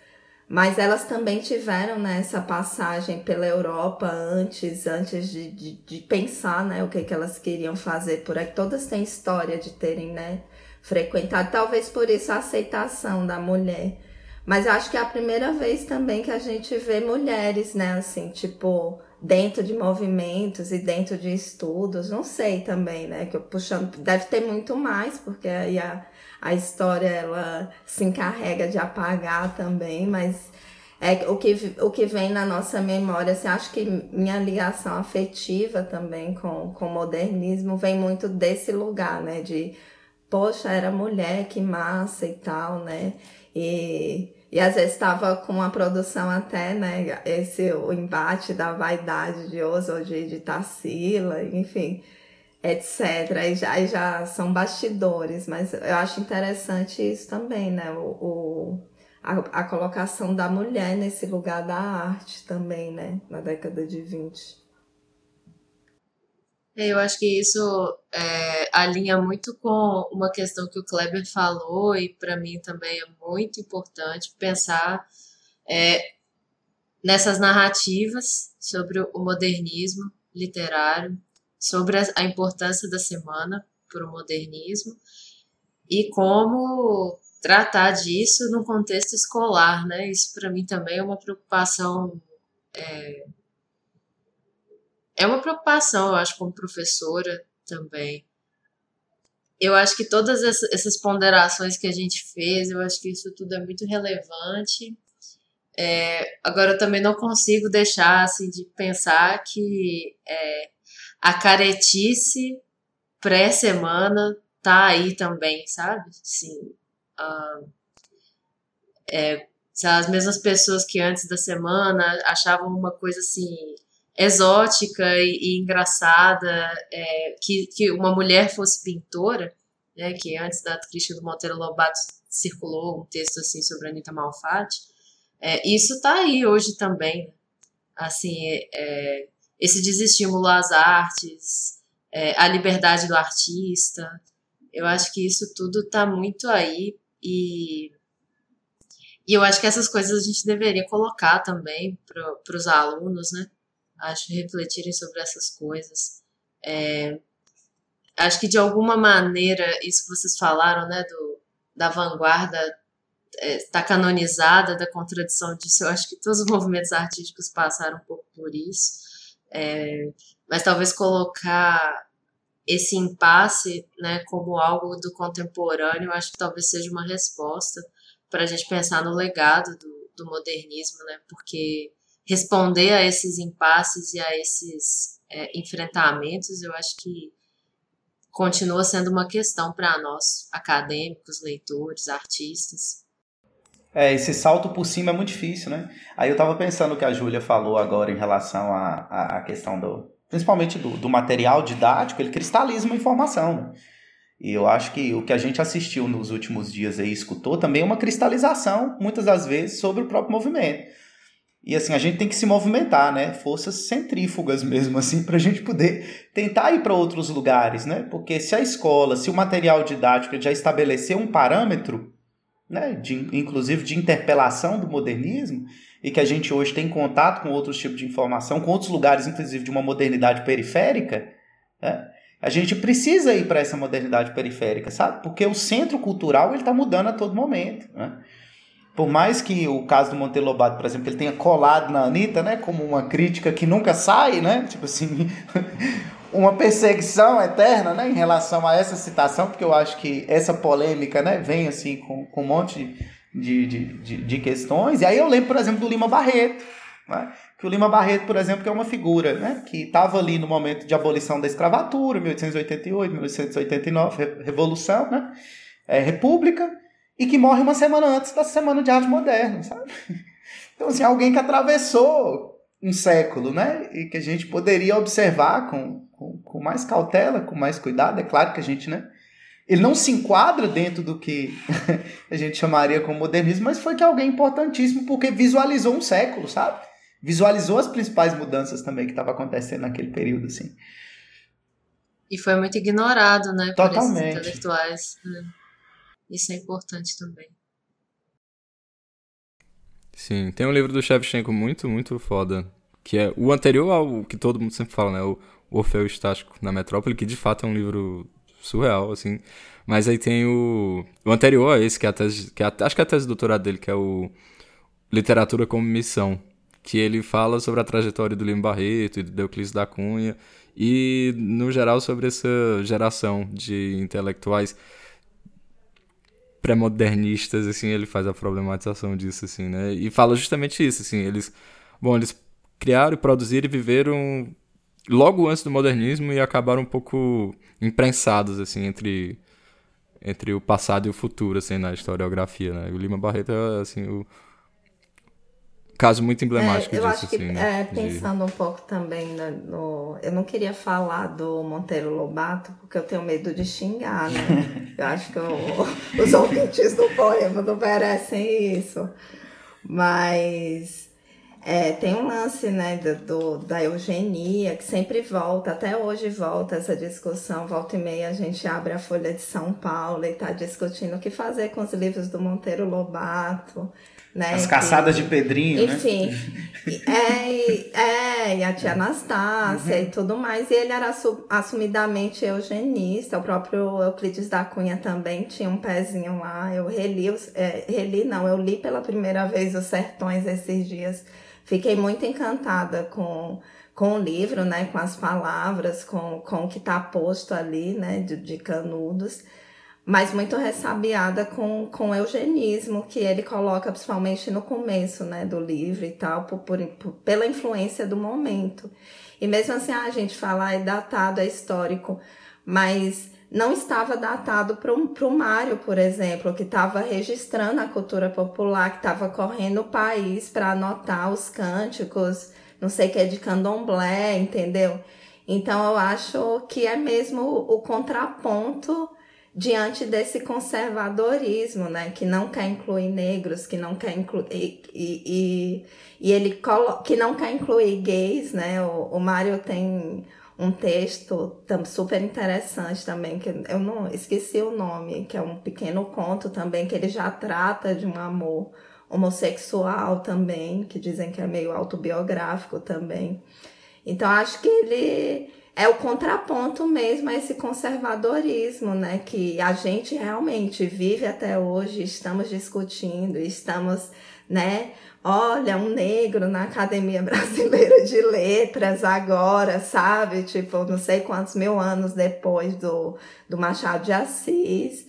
Mas elas também tiveram né, essa passagem pela Europa antes, antes de, de, de pensar né, o que, que elas queriam fazer por aqui. Todas têm história de terem né, frequentado, talvez por isso a aceitação da mulher mas eu acho que é a primeira vez também que a gente vê mulheres, né, assim, tipo, dentro de movimentos e dentro de estudos, não sei também, né, que eu puxando, deve ter muito mais, porque aí a, a história, ela se encarrega de apagar também, mas é o que, o que vem na nossa memória, assim, acho que minha ligação afetiva também com, com o modernismo vem muito desse lugar, né, de, poxa, era mulher, que massa e tal, né, e, e às vezes estava com a produção até, né, esse, o embate da vaidade de Oswald de Tarsila, enfim, etc. Aí já, aí já são bastidores, mas eu acho interessante isso também, né, o, o a, a colocação da mulher nesse lugar da arte também, né, na década de 20. Eu acho que isso é, alinha muito com uma questão que o Kleber falou e para mim também é muito importante pensar é, nessas narrativas sobre o modernismo literário, sobre a importância da semana para o modernismo e como tratar disso no contexto escolar, né? Isso para mim também é uma preocupação é, é uma preocupação, eu acho, como professora também. Eu acho que todas essas ponderações que a gente fez, eu acho que isso tudo é muito relevante. É, agora, eu também não consigo deixar assim, de pensar que é, a caretice pré-semana tá aí também, sabe? Sim. Uh, é, as mesmas pessoas que antes da semana achavam uma coisa assim exótica e, e engraçada é, que, que uma mulher fosse pintora, né, que antes da Cristina do Monteiro Lobato circulou um texto assim sobre a Anitta Malfatti, é, isso está aí hoje também. Assim, é, esse desestímulo às artes, é, a liberdade do artista, eu acho que isso tudo está muito aí e, e eu acho que essas coisas a gente deveria colocar também para os alunos, né? acho, refletirem sobre essas coisas. É, acho que de alguma maneira, isso que vocês falaram, né, do, da vanguarda está é, canonizada, da contradição disso, eu acho que todos os movimentos artísticos passaram um pouco por isso. É, mas talvez colocar esse impasse né, como algo do contemporâneo, acho que talvez seja uma resposta para a gente pensar no legado do, do modernismo, né, porque responder a esses impasses e a esses é, enfrentamentos, eu acho que continua sendo uma questão para nós, acadêmicos, leitores, artistas. É, esse salto por cima é muito difícil, né? Aí eu estava pensando o que a Júlia falou agora em relação à, à questão do. Principalmente do, do material didático, ele cristaliza uma informação. Né? E eu acho que o que a gente assistiu nos últimos dias e escutou também é uma cristalização, muitas das vezes, sobre o próprio movimento. E assim, a gente tem que se movimentar, né? Forças centrífugas mesmo, assim, para a gente poder tentar ir para outros lugares, né? Porque se a escola, se o material didático já estabeleceu um parâmetro, né, de, inclusive de interpelação do modernismo, e que a gente hoje tem contato com outros tipos de informação, com outros lugares, inclusive de uma modernidade periférica, né? a gente precisa ir para essa modernidade periférica, sabe? Porque o centro cultural está mudando a todo momento, né? Por mais que o caso do Monteiro Lobato, por exemplo, ele tenha colado na Anitta, né, como uma crítica que nunca sai, né, tipo assim, uma perseguição eterna, né, em relação a essa citação, porque eu acho que essa polêmica, né, vem assim com, com um monte de, de, de, de questões. E aí eu lembro, por exemplo, do Lima Barreto, né, que o Lima Barreto, por exemplo, é uma figura né, que estava ali no momento de abolição da escravatura, 1888, 1889, Revolução, né, é, República, e que morre uma semana antes da Semana de Arte Moderna, sabe? Então, assim, alguém que atravessou um século, né? E que a gente poderia observar com, com, com, mais cautela, com mais cuidado. É claro que a gente, né? Ele não se enquadra dentro do que a gente chamaria como modernismo, mas foi que alguém importantíssimo porque visualizou um século, sabe? Visualizou as principais mudanças também que estavam acontecendo naquele período, assim. E foi muito ignorado, né? Totalmente. Por esses intelectuais. Né? Isso é importante também. Sim, tem um livro do Shevchenko muito, muito foda, que é o anterior ao que todo mundo sempre fala, né? O Orfeu Estático na Metrópole, que de fato é um livro surreal, assim. Mas aí tem o, o anterior a esse, que é a tese, que é a, acho que é a tese de doutorado dele, que é o Literatura como Missão, que ele fala sobre a trajetória do Lima Barreto e do Euclides da Cunha, e no geral sobre essa geração de intelectuais pré-modernistas, assim, ele faz a problematização disso, assim, né? E fala justamente isso, assim, eles, bom, eles criaram, produziram e viveram logo antes do modernismo e acabaram um pouco imprensados, assim, entre entre o passado e o futuro, assim, na historiografia, né? E o Lima Barreto é, assim, o caso muito emblemático é, eu disso, acho que, assim, né? É, pensando de... um pouco também no, no, Eu não queria falar do Monteiro Lobato, porque eu tenho medo de xingar, né? eu acho que eu, os ouvintes do poema não merecem isso. Mas é, tem um lance, né, do, da eugenia, que sempre volta, até hoje volta essa discussão, volta e meia a gente abre a Folha de São Paulo e está discutindo o que fazer com os livros do Monteiro Lobato. Né, As caçadas que, de Pedrinho, enfim, né? é, é, e a tia Anastácia uhum. e tudo mais. E ele era assumidamente eugenista. O próprio Euclides da Cunha também tinha um pezinho lá. Eu reli, é, reli não, eu li pela primeira vez Os Sertões esses dias. Fiquei muito encantada com, com o livro, né, com as palavras, com, com o que está posto ali, né, de, de canudos. Mas muito ressabiada com, com o eugenismo que ele coloca principalmente no começo né, do livro e tal, por, por, pela influência do momento. E mesmo assim, ah, a gente fala é datado, é histórico, mas não estava datado para o Mário, por exemplo, que estava registrando a cultura popular, que estava correndo o país para anotar os cânticos, não sei o que é de candomblé, entendeu? Então eu acho que é mesmo o contraponto diante desse conservadorismo, né, que não quer incluir negros, que não quer incluir e, e, e ele colo que não quer incluir gays, né? O, o Mário tem um texto super interessante também que eu não esqueci o nome, que é um pequeno conto também que ele já trata de um amor homossexual também, que dizem que é meio autobiográfico também. Então acho que ele é o contraponto mesmo a esse conservadorismo, né? Que a gente realmente vive até hoje, estamos discutindo, estamos, né? Olha, um negro na Academia Brasileira de Letras agora, sabe? Tipo, não sei quantos mil anos depois do, do Machado de Assis.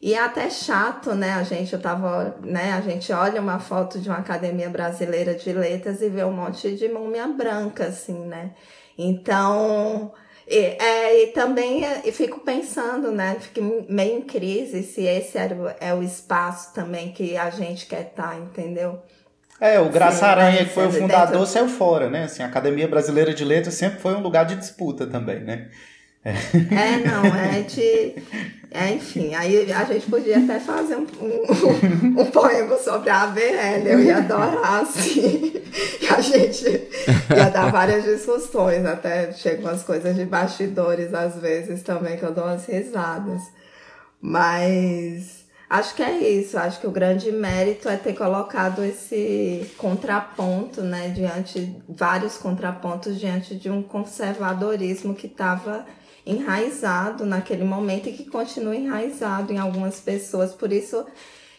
E é até chato, né? A gente eu tava, né? A gente olha uma foto de uma Academia Brasileira de Letras e vê um monte de múmia branca, assim, né? Então, e, é, e também é, e fico pensando, né? Fico meio em crise se esse era, é o espaço também que a gente quer estar, tá, entendeu? É, o Graça Aranha, que foi o fundador, saiu fora, né? Assim, a Academia Brasileira de Letras sempre foi um lugar de disputa também, né? É, não, é de. É, enfim, aí a gente podia até fazer um, um, um poema sobre a AVL, eu ia adorar, assim. E a gente ia dar várias discussões, até chegam umas coisas de bastidores às vezes também, que eu dou umas risadas. Mas acho que é isso, acho que o grande mérito é ter colocado esse contraponto, né, diante, vários contrapontos diante de um conservadorismo que estava enraizado naquele momento e que continua enraizado em algumas pessoas. Por isso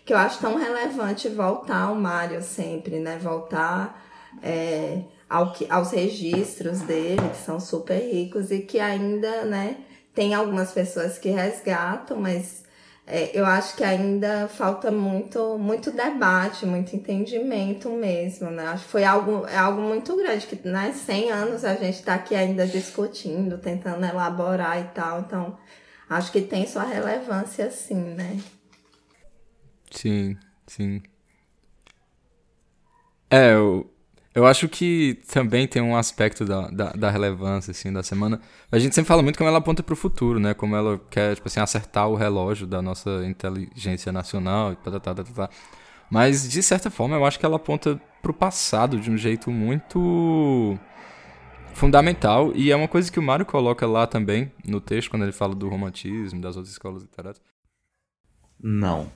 que eu acho tão relevante voltar ao Mário sempre, né? Voltar é, ao que, aos registros dele, que são super ricos e que ainda, né? Tem algumas pessoas que resgatam, mas é, eu acho que ainda falta muito, muito debate, muito entendimento mesmo, né? Acho que foi algo, é algo muito grande, que, né, 100 anos a gente está aqui ainda discutindo, tentando elaborar e tal, então acho que tem sua relevância sim, né? Sim, sim. É, eu, eu acho que também tem um aspecto da, da, da, relevância, assim, da semana. A gente sempre fala muito como ela aponta para o futuro, né? Como ela quer, tipo assim, acertar o relógio da nossa inteligência nacional tá, tá, tá, tá. Mas, de certa forma, eu acho que ela aponta para o passado de um jeito muito fundamental. E é uma coisa que o Mário coloca lá também, no texto, quando ele fala do romantismo, das outras escolas literárias. Não.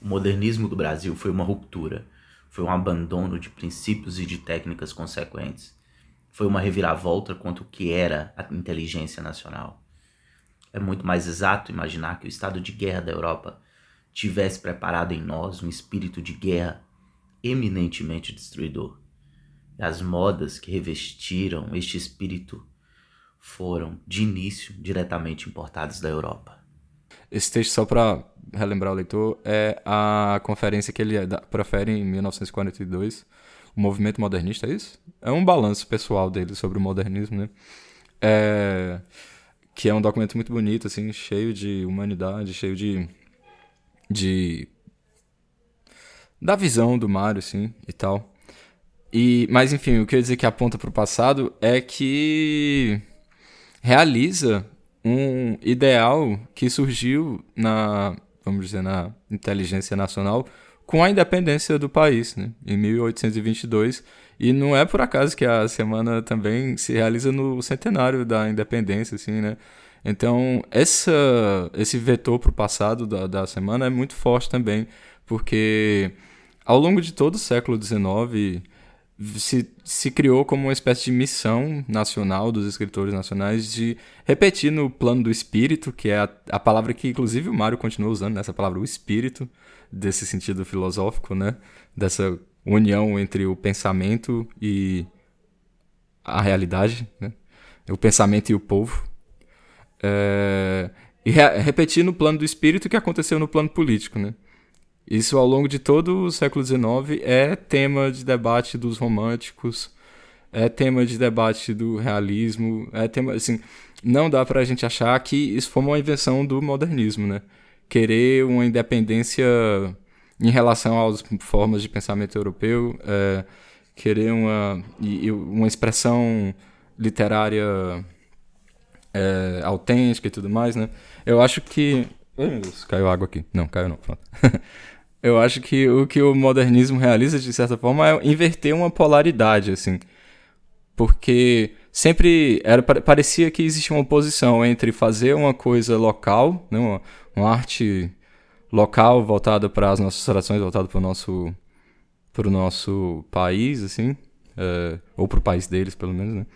O modernismo do Brasil foi uma ruptura foi um abandono de princípios e de técnicas consequentes. Foi uma reviravolta quanto o que era a inteligência nacional. É muito mais exato imaginar que o estado de guerra da Europa tivesse preparado em nós um espírito de guerra eminentemente destruidor. E as modas que revestiram este espírito foram, de início, diretamente importadas da Europa. Esse texto, só para relembrar o leitor, é a conferência que ele profere em 1942, o movimento modernista, é isso? É um balanço pessoal dele sobre o modernismo, né? É, que é um documento muito bonito, assim, cheio de humanidade, cheio de, de da visão do Mário, assim, e tal. E, mas enfim, o que eu ia dizer que aponta para o passado é que realiza um ideal que surgiu na vamos dizer, na inteligência nacional com a independência do país, né, em 1822. E não é por acaso que a semana também se realiza no centenário da independência, assim, né? Então, essa, esse vetor para o passado da, da semana é muito forte também, porque ao longo de todo o século XIX se, se criou como uma espécie de missão nacional dos escritores nacionais de repetir no plano do espírito, que é a, a palavra que inclusive o Mário continua usando, nessa né? palavra o espírito, desse sentido filosófico, né? Dessa união entre o pensamento e a realidade, né? O pensamento e o povo. É... E re repetir no plano do espírito o que aconteceu no plano político, né? Isso ao longo de todo o século XIX é tema de debate dos românticos, é tema de debate do realismo, é tema assim, não dá para a gente achar que isso foi uma invenção do modernismo, né? Querer uma independência em relação às formas de pensamento europeu, é, querer uma, uma expressão literária é, autêntica e tudo mais, né? Eu acho que. Ai, meu Deus, caiu água aqui. Não, caiu não. Eu acho que o que o modernismo realiza, de certa forma, é inverter uma polaridade, assim. Porque sempre era, parecia que existia uma oposição entre fazer uma coisa local, né, uma, uma arte local voltada para as nossas tradições, voltada para o nosso, nosso país, assim, é, ou para o país deles, pelo menos, né?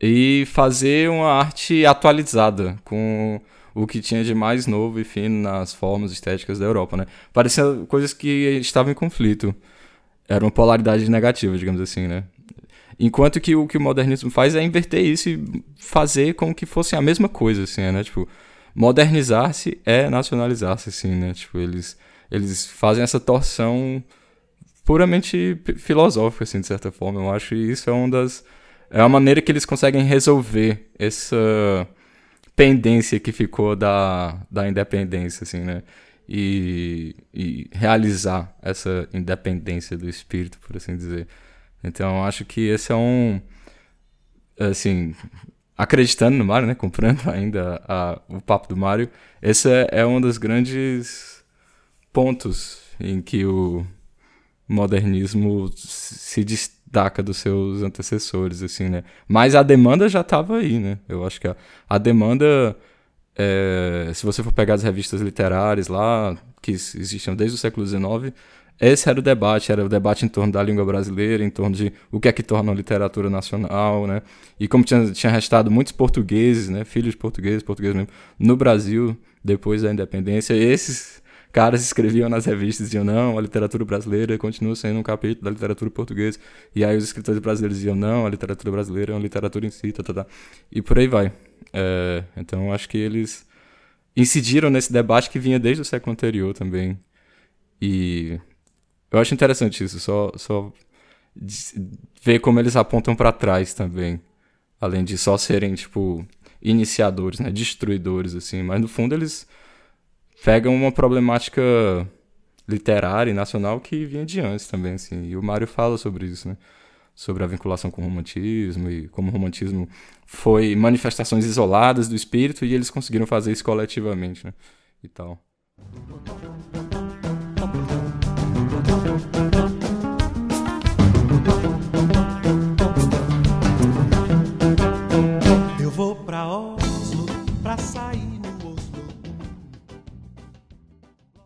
E fazer uma arte atualizada, com o que tinha de mais novo e fino nas formas estéticas da Europa, né? Parecia coisas que estavam em conflito. Era uma polaridade negativa, digamos assim, né? Enquanto que o que o modernismo faz é inverter isso e fazer com que fosse a mesma coisa, assim, né? Tipo, modernizar-se é nacionalizar-se, assim, né? Tipo, eles, eles fazem essa torção puramente filosófica, assim, de certa forma. Eu acho que isso é uma das... É a maneira que eles conseguem resolver essa pendência que ficou da, da independência, assim, né? E, e realizar essa independência do espírito, por assim dizer. Então, acho que esse é um. Assim, acreditando no Mario, né? Comprando ainda a, o papo do Mario. Esse é, é um dos grandes pontos em que o modernismo se destaca dos seus antecessores, assim, né? Mas a demanda já estava aí, né? Eu acho que a, a demanda, é, se você for pegar as revistas literárias lá, que existiam desde o século XIX, esse era o debate, era o debate em torno da língua brasileira, em torno de o que é que torna a literatura nacional, né? E como tinha, tinha restado muitos portugueses, né? Filhos de portugueses, portugueses mesmo, no Brasil, depois da independência, esses caras escreviam nas revistas, diziam, não, a literatura brasileira continua sendo um capítulo da literatura portuguesa. E aí os escritores brasileiros diziam, não, a literatura brasileira é uma literatura em si, tá, tá, tá. E por aí vai. É, então, acho que eles incidiram nesse debate que vinha desde o século anterior também. E eu acho interessante isso, só, só ver como eles apontam para trás também. Além de só serem, tipo, iniciadores, né? Destruidores, assim. Mas no fundo eles pegam uma problemática literária e nacional que vinha de antes também, assim. E o Mário fala sobre isso, né? Sobre a vinculação com o romantismo e como o romantismo foi manifestações isoladas do espírito e eles conseguiram fazer isso coletivamente, né? E tal. Eu vou pra sair